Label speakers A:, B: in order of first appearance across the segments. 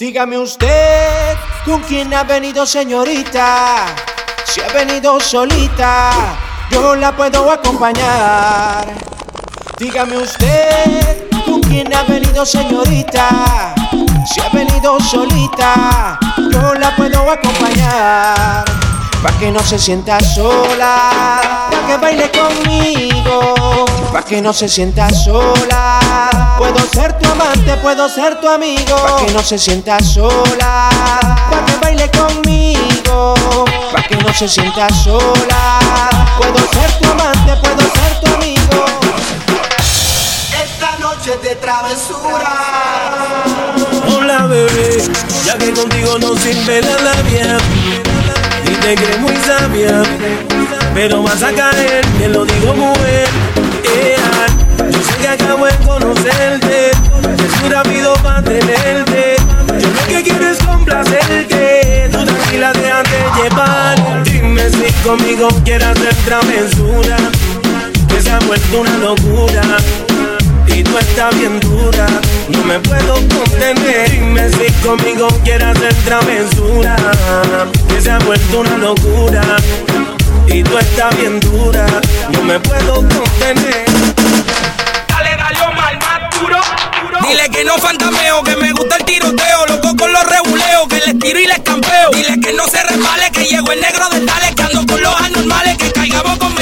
A: Dígame usted con quién ha venido señorita. Si ha venido solita, yo la puedo acompañar. Dígame usted con quién ha venido señorita. Si ha venido solita, yo la puedo acompañar. Pa' que no se sienta sola, pa' que baile conmigo. Pa' que no se sienta sola, puedo ser tu amante, puedo ser tu amigo. Pa' que no se sienta sola, pa' que baile conmigo. Pa' que no se sienta sola, puedo ser tu amante, puedo ser tu amigo.
B: Esta noche de travesura.
C: Hola bebé, ya que contigo no sirve la labia te crees muy sabia, pero vas a caer, te lo digo mujer. Yeah. Yo sé que acabo de conocerte, es muy rápido para tenerte. Yo lo que quiero es complacerte, tú tranquila déjate llevar. Dime si conmigo quieras hacer travesura, que se ha vuelto una locura actitud está bien dura. No me puedo contener. Dime si conmigo quieres hacer travesura. Que se ha vuelto una locura. Y tú estás bien dura. No me puedo contener.
D: Dale, dale, Omar, más duro. Dile que no fantameo, que me gusta el tiroteo, loco con los reguleos, que les tiro y les campeo. Dile que no se resbale, que llegó el negro de tales, que ando con los anormales, que caigamos con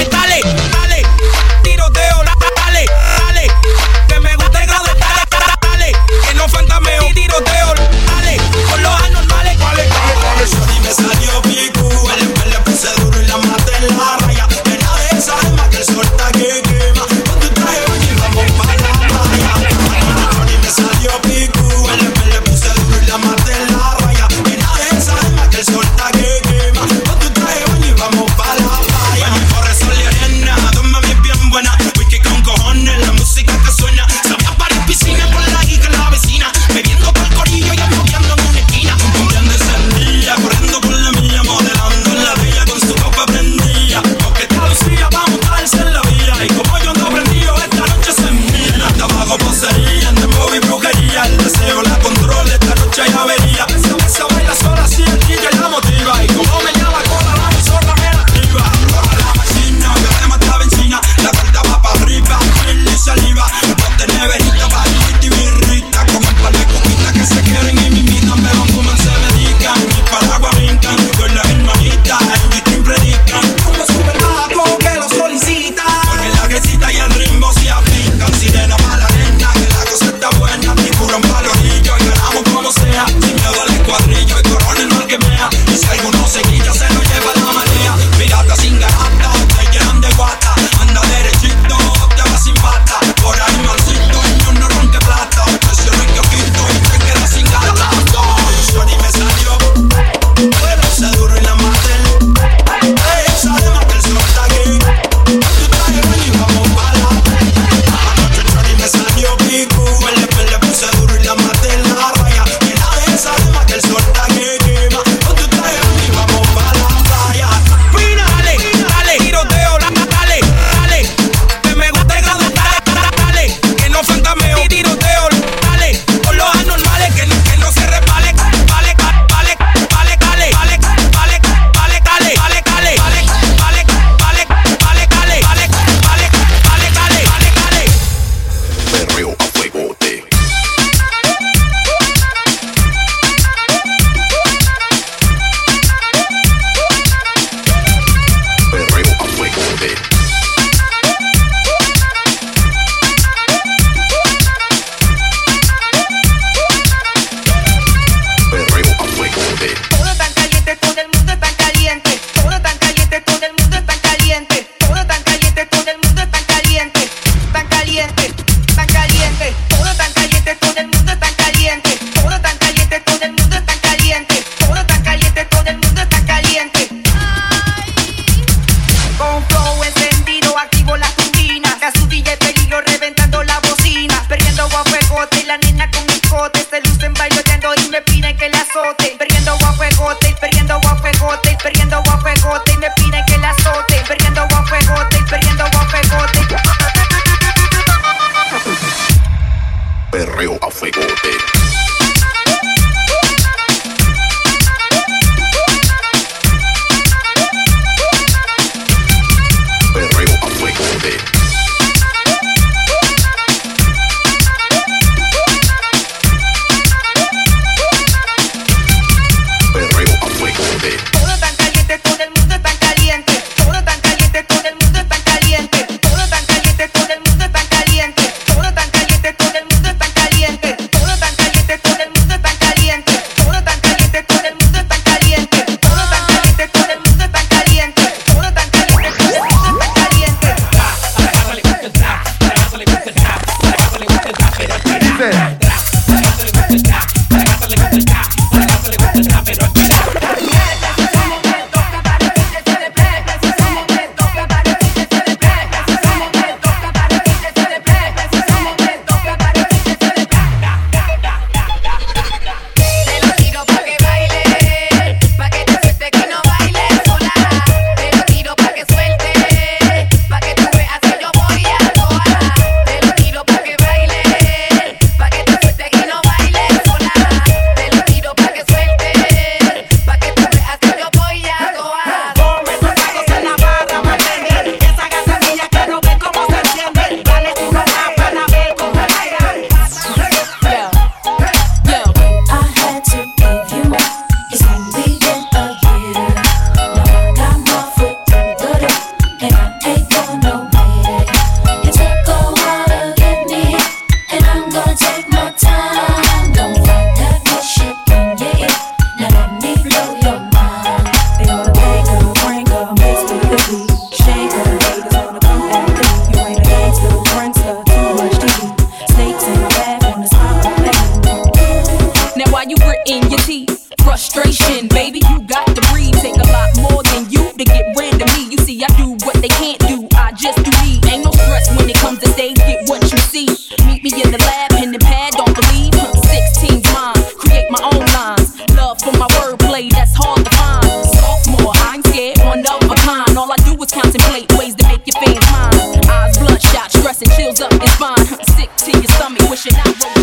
E: wishing I wrote.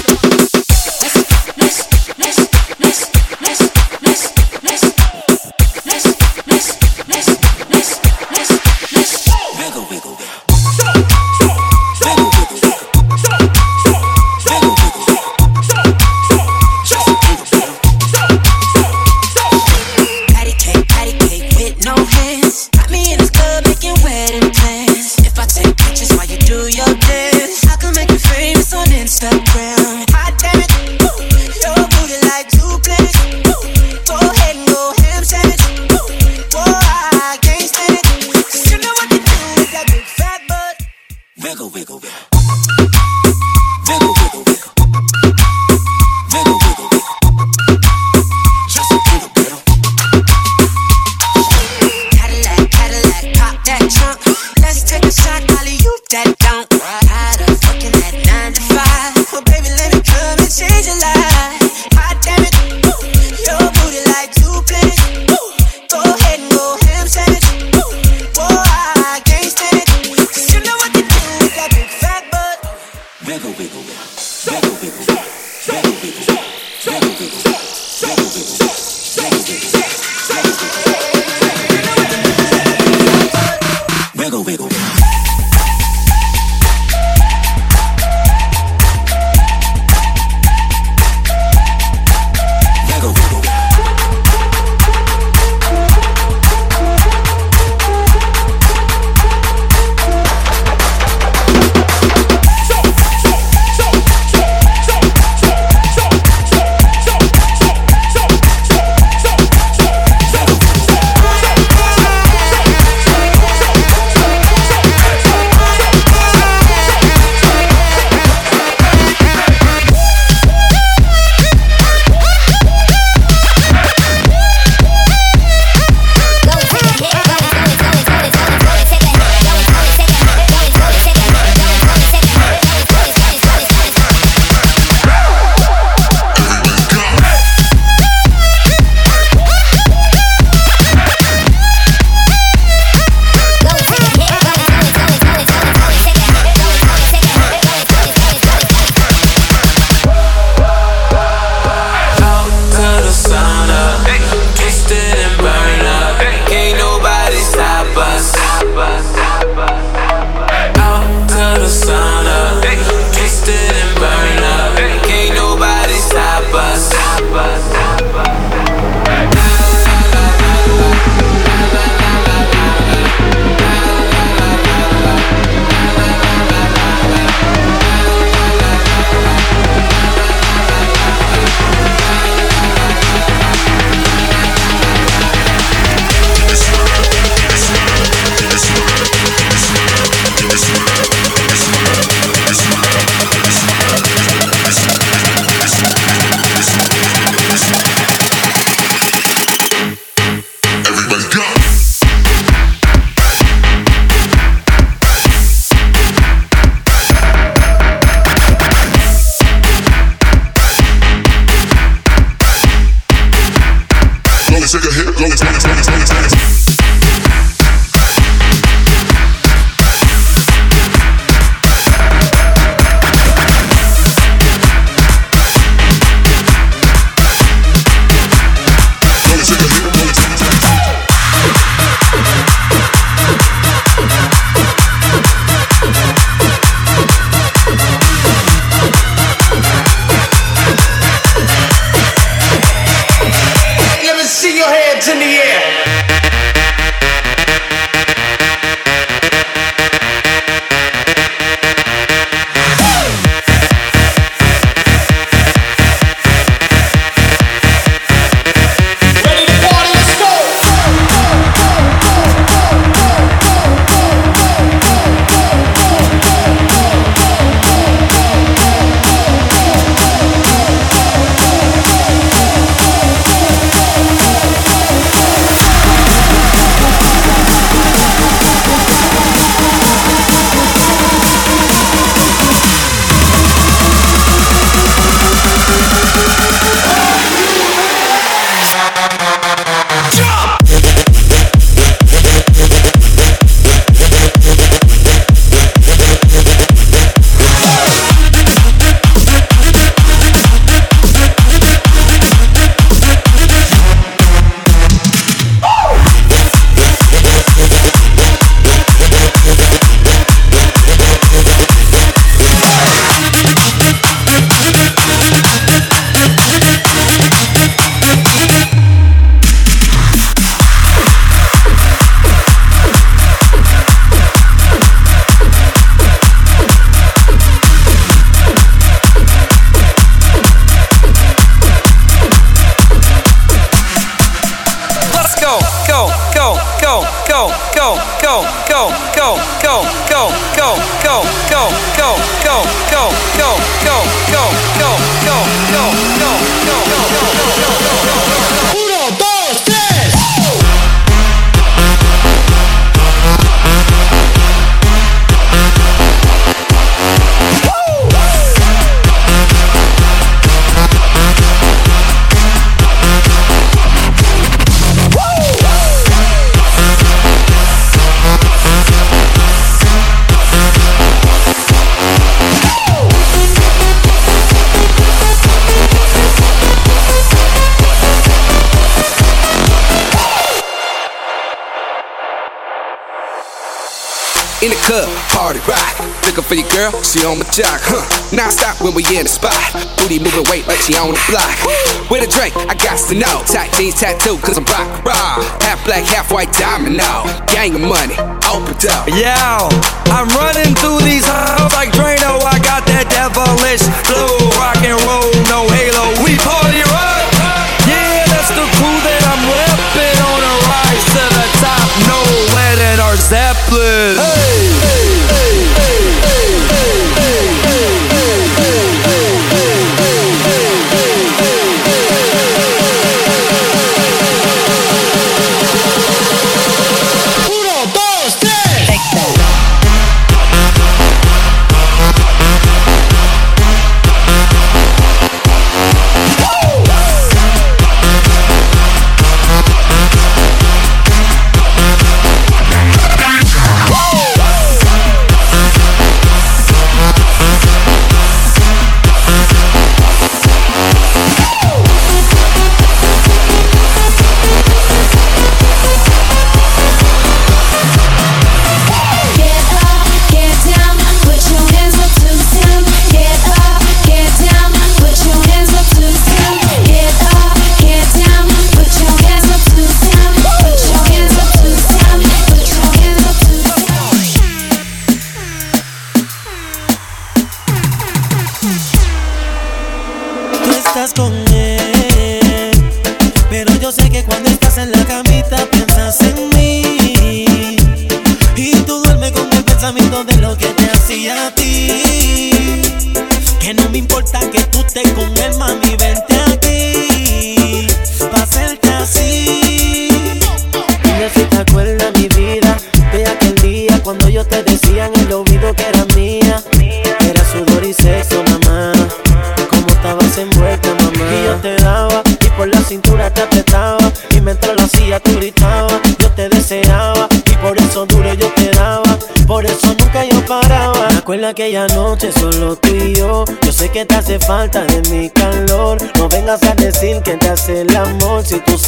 F: looking for your girl, she on my jock, huh? Now stop when we in the spot. Booty moving weight like she on the block. With a drink, I got to know. Tight jeans tattoo, cause I'm rock, raw. Half black, half white diamond now. Gang of money, open up.
D: Yeah, I'm running through these halls like Drano. I got that devilish flow, rock and roll, no halo. We party rock. Yeah, that's the crew that I'm repping on a rise to the top. No, our Zeppelin.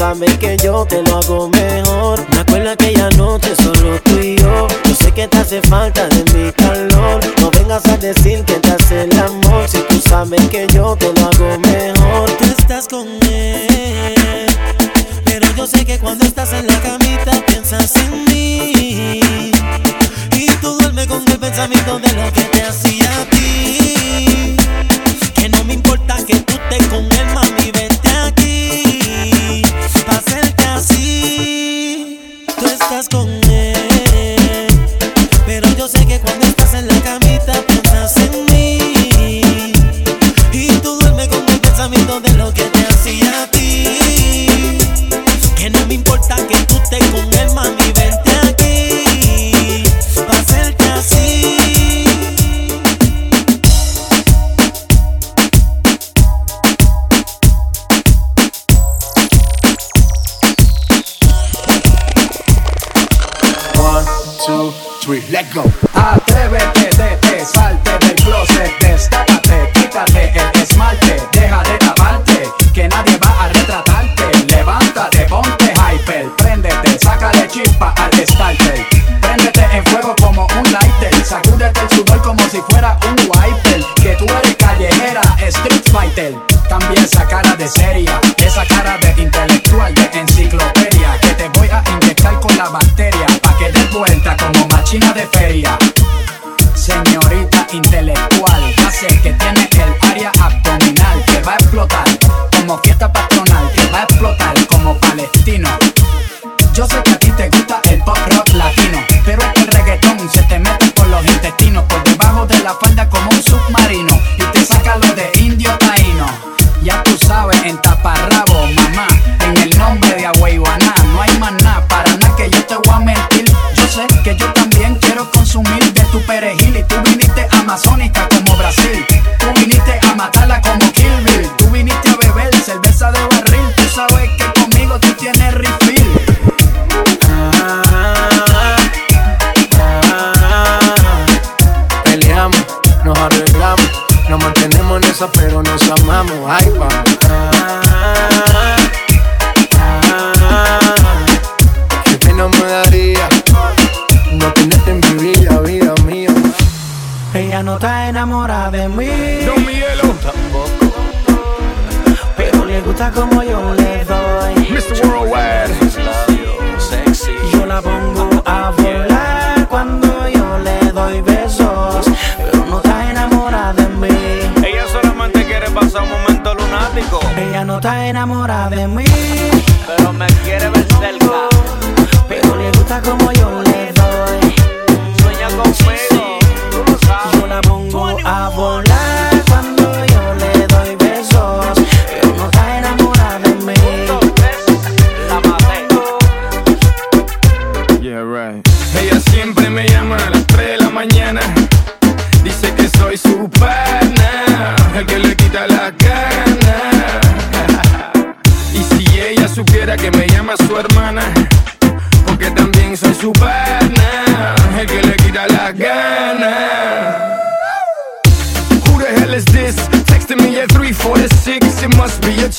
C: sabes que yo te lo hago mejor. Me acuerdo aquella noche, solo tú y yo. Yo sé que te hace falta de mi calor. No vengas a decir intelectual. Hace que
G: tiene el área abdominal que va a explotar.
H: Está enamorada de mí. Pero
I: me quiere ver cerca.
H: Pero le gusta como yo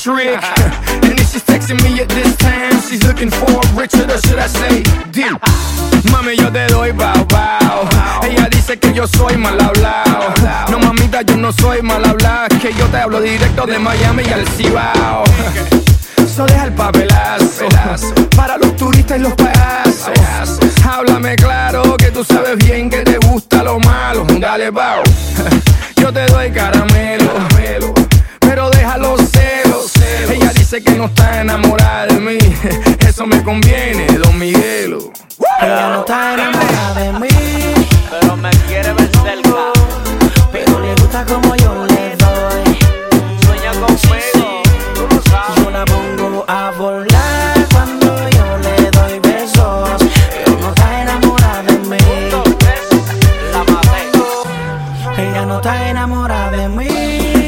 J: and if she's texting me at this time, she's looking for Richard, or should I say, dear. Mami, yo te doy bao bao. Ella dice que yo soy mal hablado. No, mamita, yo no soy mal hablado. Que yo te hablo directo de Miami y al Cibao. So deja el papelazo para los turistas y los payasos. Háblame claro que tú sabes bien que te gusta lo malo. Dale, bao. Yo te doy caramelo, Ella dice que no está enamorada de mí. Eso me conviene, don Miguelo.
H: Ella no está enamorada de mí.
I: Pero me quiere ver cerca.
H: Pero le gusta como yo le doy.
I: Sueña conmigo. Tú lo sabes.
H: Yo la pongo a volar cuando yo le doy besos. Pero no está enamorada de mí. Ella no está enamorada de mí.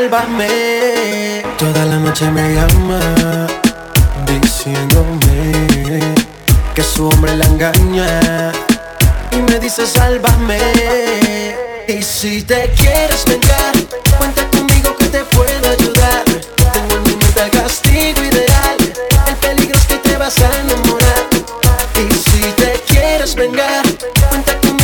K: sálvame. Toda la noche me llama, diciéndome que su hombre la engaña. Y me dice, sálvame. Y si te quieres vengar, cuenta conmigo que te puedo ayudar. Tengo en mi mente castigo ideal. El peligro es que te vas a enamorar. Y si te quieres vengar, cuenta conmigo.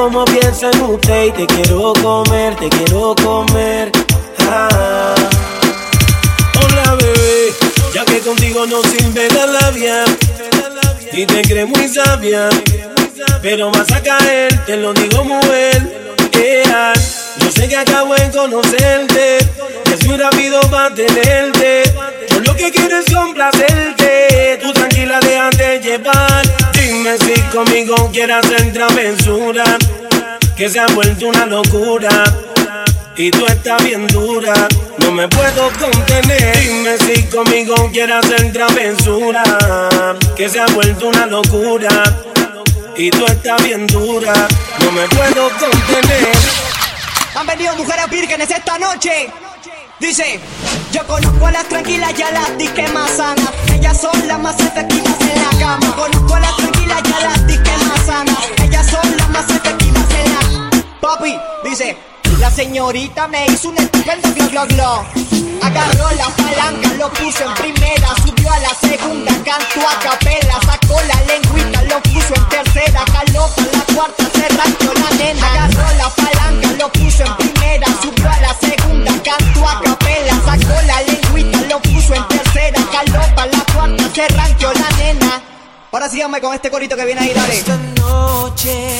C: Cuando tomo pienso en usted y te quiero comer, te quiero comer. Ah. Hola bebé, ya que contigo no sirve la labia y te crees muy sabia, pero vas a caer, te lo digo mujer. Yeah. Yo sé que acabo en conocerte, es muy rápido para tenerte. Lo que quiero es complacerte, tú tranquila déjate llevar. Dime si conmigo quieras hacer travesura, que se ha vuelto una locura. Y tú estás bien dura, no me puedo contener. Dime si conmigo quieres hacer travesura, que se ha vuelto una locura. Y tú estás bien dura, no me puedo contener.
L: Han venido mujeres vírgenes esta noche. Dice, yo conozco a las tranquilas y a las disque más sanas. Ellas son las más efectivas en la cama. Conozco a las tranquilas y a las disque más sanas. Ellas son las más efectivas en la Papi, dice, la señorita me hizo un estupendo glo glo glo. Agarró la palanca, lo puso en primera, subió a la segunda, cantó a capela, sacó la lengüita, lo puso en tercera, jaló para la cuarta, se ranchó la nena. Agarró la palanca, lo puso en primera, subió a la segunda, cantó a capela, sacó la lengüita, lo puso en tercera, jaló para la cuarta, se ranchó la nena. Ahora síganme con este corito que viene ahí, dale.
M: Esta noche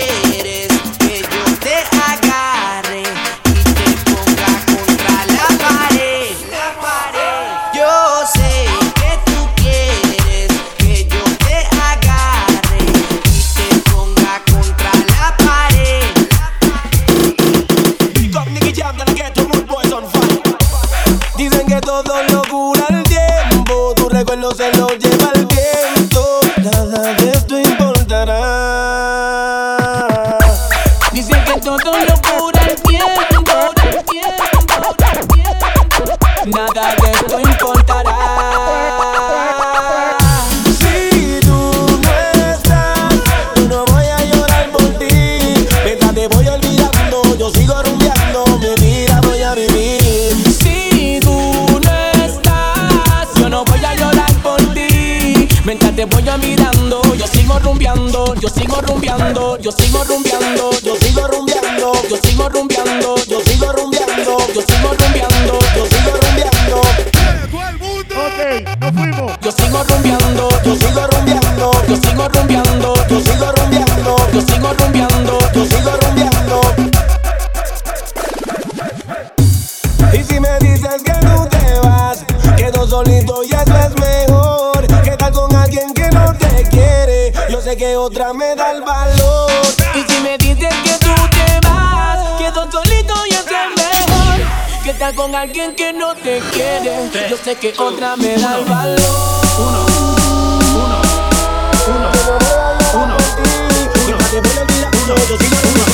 M: tú
C: Nada de esto importará. Si tú no estás, yo no voy a llorar por ti. Mientras te voy olvidando, yo sigo rumbeando, mi vida voy a vivir.
N: Si tú no estás, yo no voy a llorar por ti. Mientras te voy a mirando, yo sigo rumbeando, yo sigo rumbeando, yo sigo rumbeando,
C: Yo sigo rumbeando,
N: yo sigo rumbeando,
C: otra me da el valor.
N: Y si me dices que tú te vas, quedo solito y eso es mejor. Que estar con alguien que no te quiere, yo sé que otra me da el valor.
J: Yeah,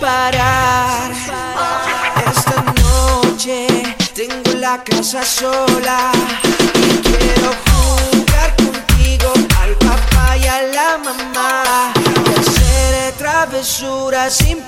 M: parar. Esta noche tengo la casa sola y quiero jugar contigo al papá y a la mamá y hacer travesuras sin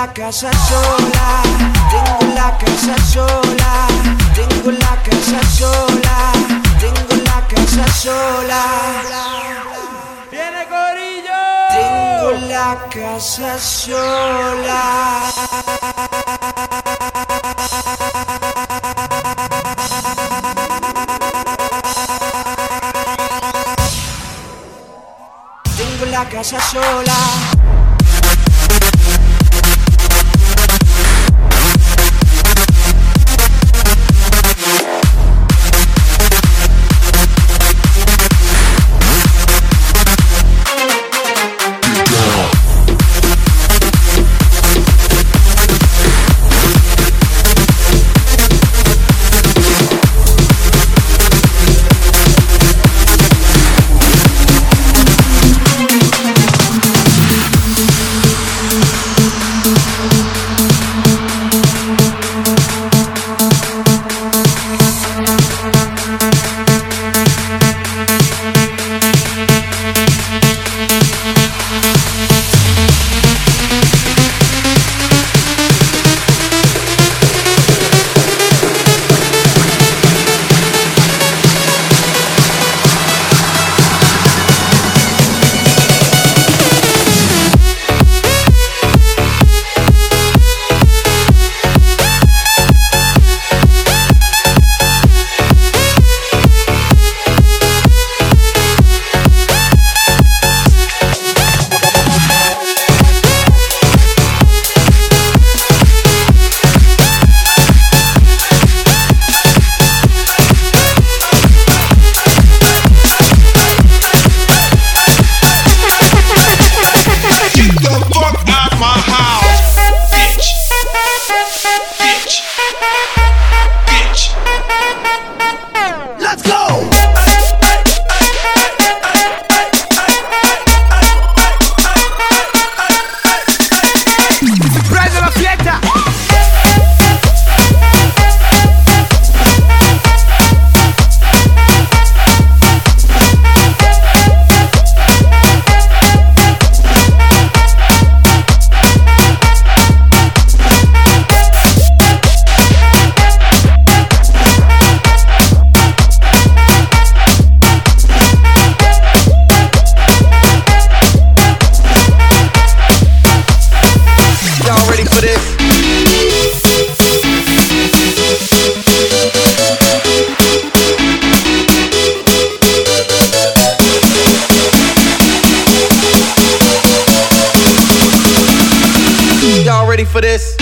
M: la casa sola, tengo la casa sola, tengo la casa sola, tengo la casa sola. Viene Corillo. Tengo la casa sola. Tengo la casa sola.
K: For this?